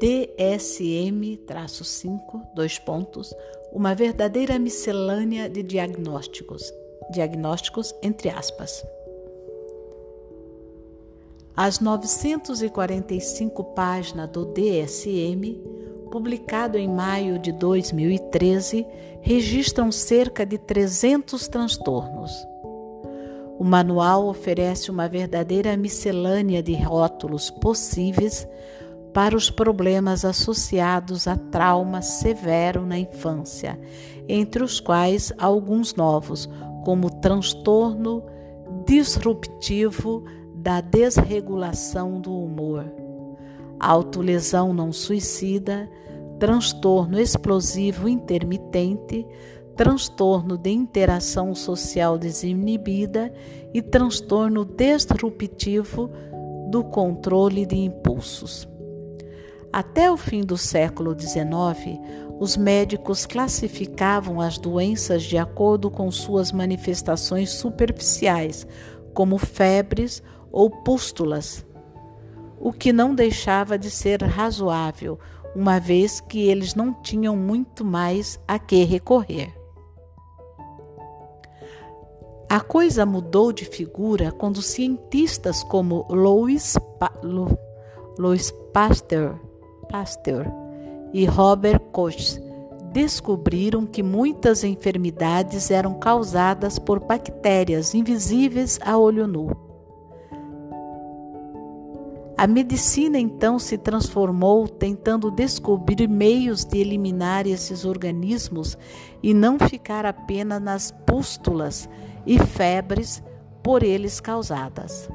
DSM-5, dois pontos, uma verdadeira miscelânea de diagnósticos, diagnósticos entre aspas. As 945 páginas do DSM, publicado em maio de 2013, registram cerca de 300 transtornos. O manual oferece uma verdadeira miscelânea de rótulos possíveis para os problemas associados a trauma severo na infância, entre os quais alguns novos, como transtorno disruptivo da desregulação do humor, autolesão não suicida, transtorno explosivo intermitente, transtorno de interação social desinibida e transtorno disruptivo do controle de impulsos. Até o fim do século XIX, os médicos classificavam as doenças de acordo com suas manifestações superficiais, como febres ou pústulas, o que não deixava de ser razoável, uma vez que eles não tinham muito mais a que recorrer. A coisa mudou de figura quando cientistas como Louis, pa Louis Pasteur, Pasteur e Robert Koch descobriram que muitas enfermidades eram causadas por bactérias invisíveis a olho nu. A medicina então se transformou tentando descobrir meios de eliminar esses organismos e não ficar apenas nas pústulas e febres por eles causadas.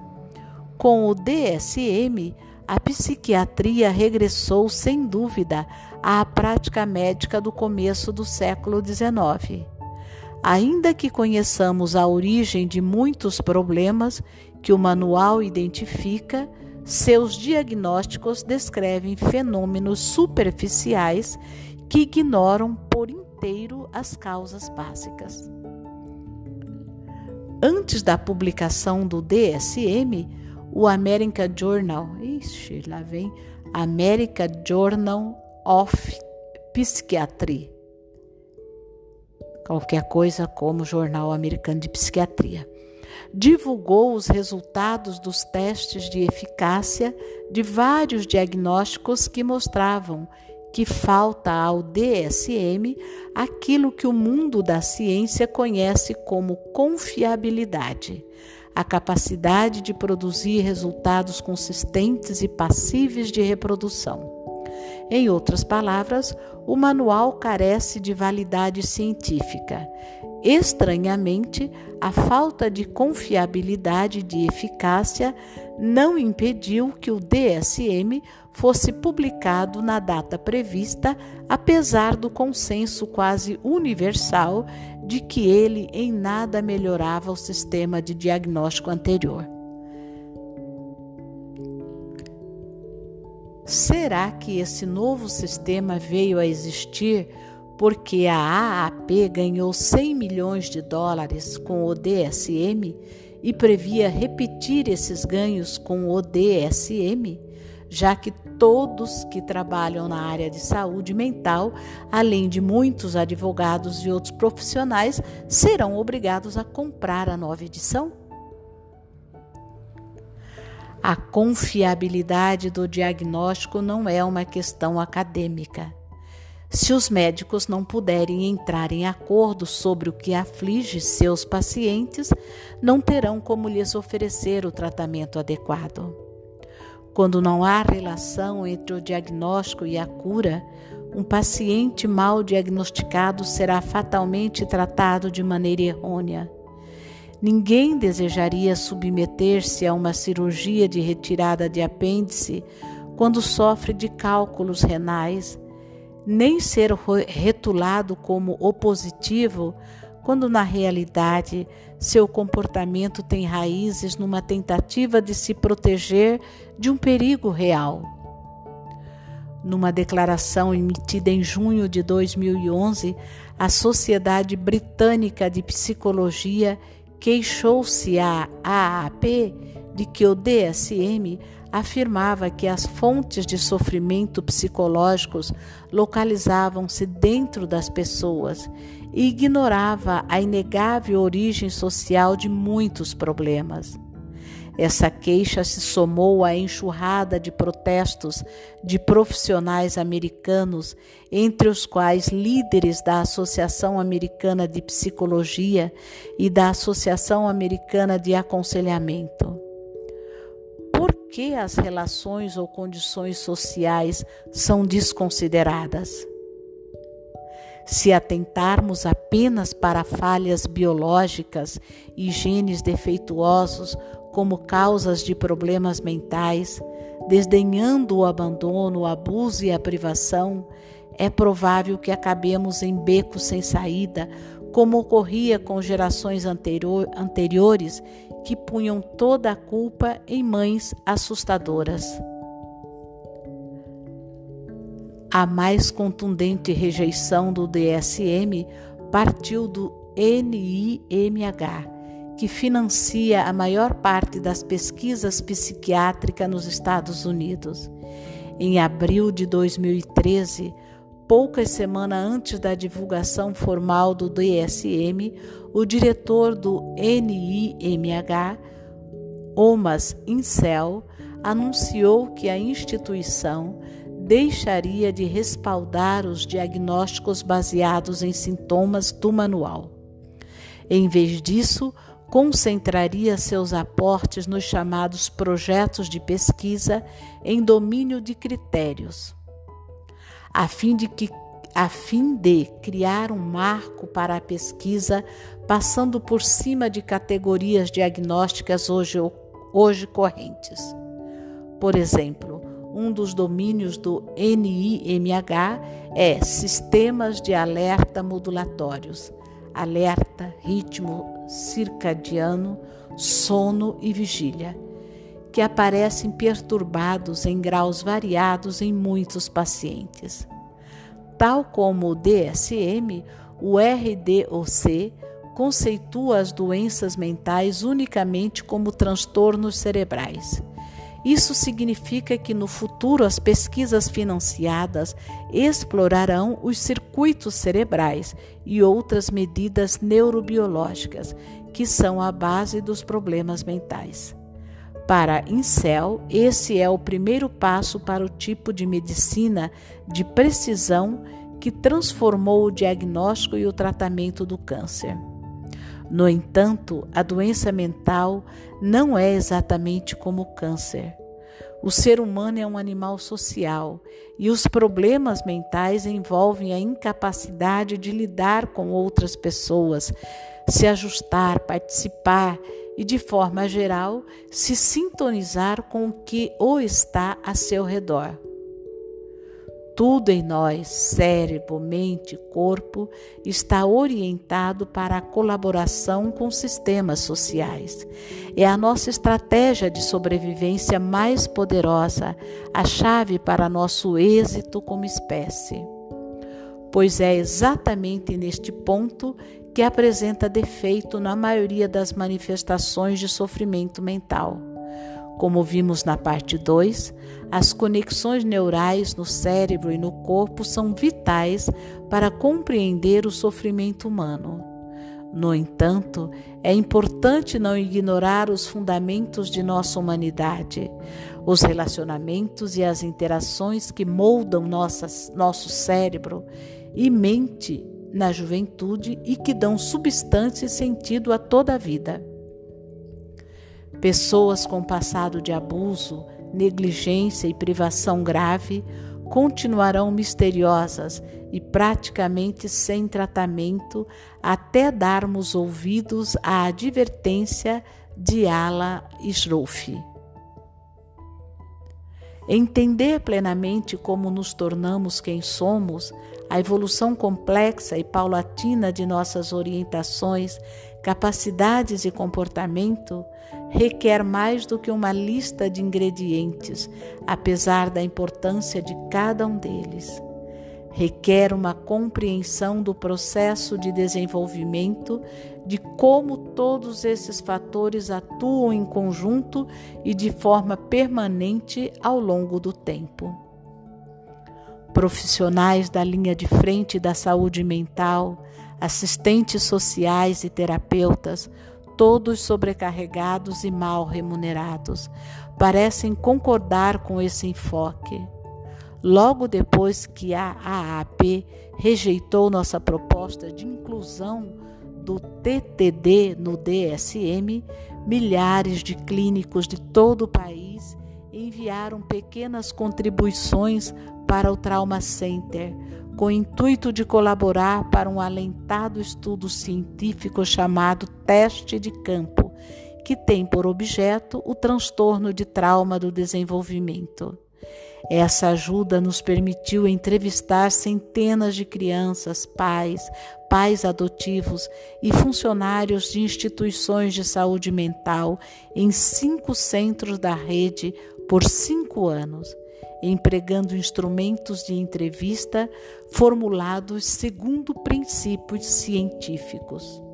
Com o DSM, a psiquiatria regressou sem dúvida à prática médica do começo do século XIX. Ainda que conheçamos a origem de muitos problemas que o manual identifica, seus diagnósticos descrevem fenômenos superficiais que ignoram por inteiro as causas básicas. Antes da publicação do DSM, o American Journal, ixi, lá vem American Journal of Psychiatry, qualquer coisa como Jornal Americano de Psiquiatria. Divulgou os resultados dos testes de eficácia de vários diagnósticos que mostravam que falta ao DSM aquilo que o mundo da ciência conhece como confiabilidade, a capacidade de produzir resultados consistentes e passíveis de reprodução. Em outras palavras, o manual carece de validade científica. Estranhamente, a falta de confiabilidade e de eficácia não impediu que o DSM fosse publicado na data prevista, apesar do consenso quase universal de que ele em nada melhorava o sistema de diagnóstico anterior. Será que esse novo sistema veio a existir porque a AAP ganhou 100 milhões de dólares com o DSM e previa repetir esses ganhos com o DSM, já que todos que trabalham na área de saúde mental, além de muitos advogados e outros profissionais, serão obrigados a comprar a nova edição? A confiabilidade do diagnóstico não é uma questão acadêmica se os médicos não puderem entrar em acordo sobre o que aflige seus pacientes, não terão como lhes oferecer o tratamento adequado. Quando não há relação entre o diagnóstico e a cura, um paciente mal diagnosticado será fatalmente tratado de maneira errônea. Ninguém desejaria submeter-se a uma cirurgia de retirada de apêndice quando sofre de cálculos renais nem ser retulado como opositivo, quando na realidade seu comportamento tem raízes numa tentativa de se proteger de um perigo real. Numa declaração emitida em junho de 2011, a Sociedade Britânica de Psicologia queixou-se à AAP de que o DSM afirmava que as fontes de sofrimento psicológicos localizavam-se dentro das pessoas e ignorava a inegável origem social de muitos problemas. Essa queixa se somou à enxurrada de protestos de profissionais americanos, entre os quais líderes da Associação Americana de Psicologia e da Associação Americana de Aconselhamento. Que as relações ou condições sociais são desconsideradas? Se atentarmos apenas para falhas biológicas e genes defeituosos como causas de problemas mentais, desdenhando o abandono, o abuso e a privação, é provável que acabemos em becos sem saída, como ocorria com gerações anterior, anteriores que punham toda a culpa em mães assustadoras. A mais contundente rejeição do DSM partiu do NIMH, que financia a maior parte das pesquisas psiquiátricas nos Estados Unidos. Em abril de 2013, poucas semanas antes da divulgação formal do DSM, o diretor do NIMH, Omas Incel, anunciou que a instituição deixaria de respaldar os diagnósticos baseados em sintomas do manual. Em vez disso, concentraria seus aportes nos chamados projetos de pesquisa em domínio de critérios, a fim de que a fim de criar um marco para a pesquisa, passando por cima de categorias diagnósticas hoje, hoje correntes. Por exemplo, um dos domínios do NIMH é sistemas de alerta modulatórios, alerta, ritmo circadiano, sono e vigília, que aparecem perturbados em graus variados em muitos pacientes. Tal como o DSM, o RDOC conceitua as doenças mentais unicamente como transtornos cerebrais isso significa que no futuro as pesquisas financiadas explorarão os circuitos cerebrais e outras medidas neurobiológicas que são a base dos problemas mentais. Para Incel, esse é o primeiro passo para o tipo de medicina de precisão que transformou o diagnóstico e o tratamento do câncer. No entanto, a doença mental não é exatamente como o câncer. O ser humano é um animal social e os problemas mentais envolvem a incapacidade de lidar com outras pessoas, se ajustar, participar e, de forma geral, se sintonizar com o que o está a seu redor. Tudo em nós, cérebro, mente, corpo, está orientado para a colaboração com sistemas sociais. É a nossa estratégia de sobrevivência mais poderosa, a chave para nosso êxito como espécie. Pois é exatamente neste ponto que apresenta defeito na maioria das manifestações de sofrimento mental. Como vimos na parte 2, as conexões neurais no cérebro e no corpo são vitais para compreender o sofrimento humano. No entanto, é importante não ignorar os fundamentos de nossa humanidade, os relacionamentos e as interações que moldam nosso cérebro e mente na juventude e que dão substância e sentido a toda a vida. Pessoas com passado de abuso, negligência e privação grave continuarão misteriosas e praticamente sem tratamento até darmos ouvidos à advertência de Ala Shroff. Entender plenamente como nos tornamos quem somos, a evolução complexa e paulatina de nossas orientações, capacidades e comportamento requer mais do que uma lista de ingredientes, apesar da importância de cada um deles. requer uma compreensão do processo de desenvolvimento, de como todos esses fatores atuam em conjunto e de forma permanente ao longo do tempo. Profissionais da linha de frente da saúde mental, assistentes sociais e terapeutas, todos sobrecarregados e mal remunerados, parecem concordar com esse enfoque. Logo depois que a AAP rejeitou nossa proposta de inclusão do TTD no DSM, milhares de clínicos de todo o país enviaram pequenas contribuições para o Trauma Center, com o intuito de colaborar para um alentado estudo científico chamado Teste de Campo, que tem por objeto o transtorno de trauma do desenvolvimento. Essa ajuda nos permitiu entrevistar centenas de crianças, pais, pais adotivos e funcionários de instituições de saúde mental em cinco centros da rede por cinco anos, empregando instrumentos de entrevista formulados segundo princípios científicos.